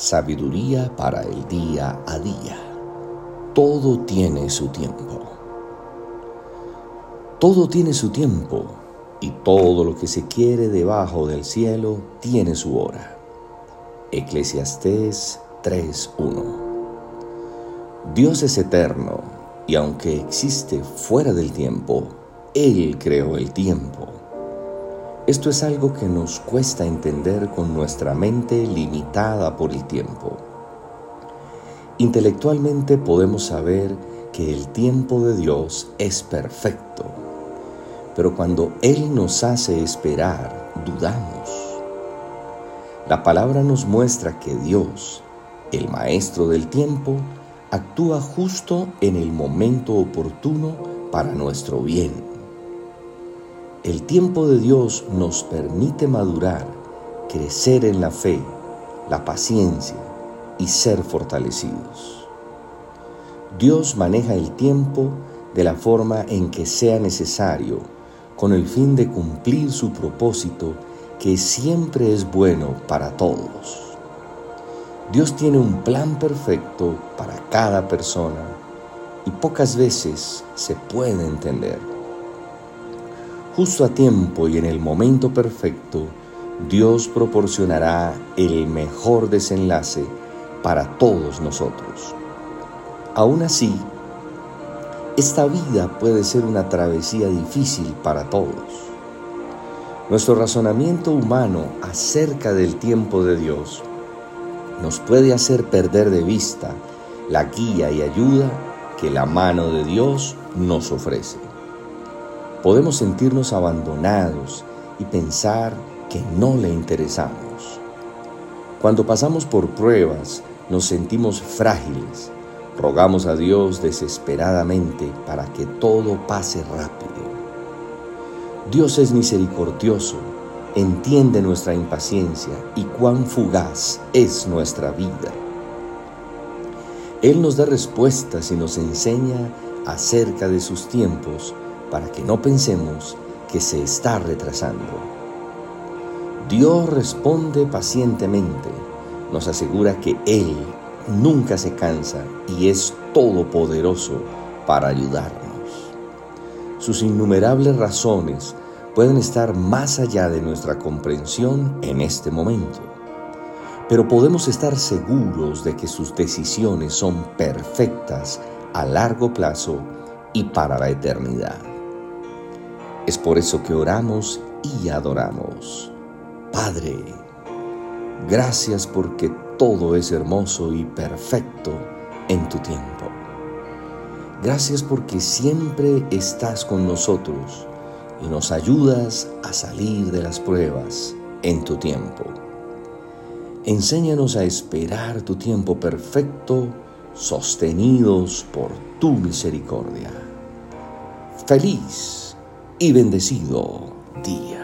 Sabiduría para el día a día. Todo tiene su tiempo. Todo tiene su tiempo y todo lo que se quiere debajo del cielo tiene su hora. Eclesiastés 3.1 Dios es eterno y aunque existe fuera del tiempo, Él creó el tiempo. Esto es algo que nos cuesta entender con nuestra mente limitada por el tiempo. Intelectualmente podemos saber que el tiempo de Dios es perfecto, pero cuando Él nos hace esperar, dudamos. La palabra nos muestra que Dios, el Maestro del tiempo, actúa justo en el momento oportuno para nuestro bien. El tiempo de Dios nos permite madurar, crecer en la fe, la paciencia y ser fortalecidos. Dios maneja el tiempo de la forma en que sea necesario con el fin de cumplir su propósito que siempre es bueno para todos. Dios tiene un plan perfecto para cada persona y pocas veces se puede entender. Justo a tiempo y en el momento perfecto, Dios proporcionará el mejor desenlace para todos nosotros. Aún así, esta vida puede ser una travesía difícil para todos. Nuestro razonamiento humano acerca del tiempo de Dios nos puede hacer perder de vista la guía y ayuda que la mano de Dios nos ofrece podemos sentirnos abandonados y pensar que no le interesamos. Cuando pasamos por pruebas, nos sentimos frágiles. Rogamos a Dios desesperadamente para que todo pase rápido. Dios es misericordioso, entiende nuestra impaciencia y cuán fugaz es nuestra vida. Él nos da respuestas y nos enseña acerca de sus tiempos para que no pensemos que se está retrasando. Dios responde pacientemente, nos asegura que Él nunca se cansa y es todopoderoso para ayudarnos. Sus innumerables razones pueden estar más allá de nuestra comprensión en este momento, pero podemos estar seguros de que sus decisiones son perfectas a largo plazo y para la eternidad. Es por eso que oramos y adoramos. Padre, gracias porque todo es hermoso y perfecto en tu tiempo. Gracias porque siempre estás con nosotros y nos ayudas a salir de las pruebas en tu tiempo. Enséñanos a esperar tu tiempo perfecto, sostenidos por tu misericordia. Feliz y bendecido día.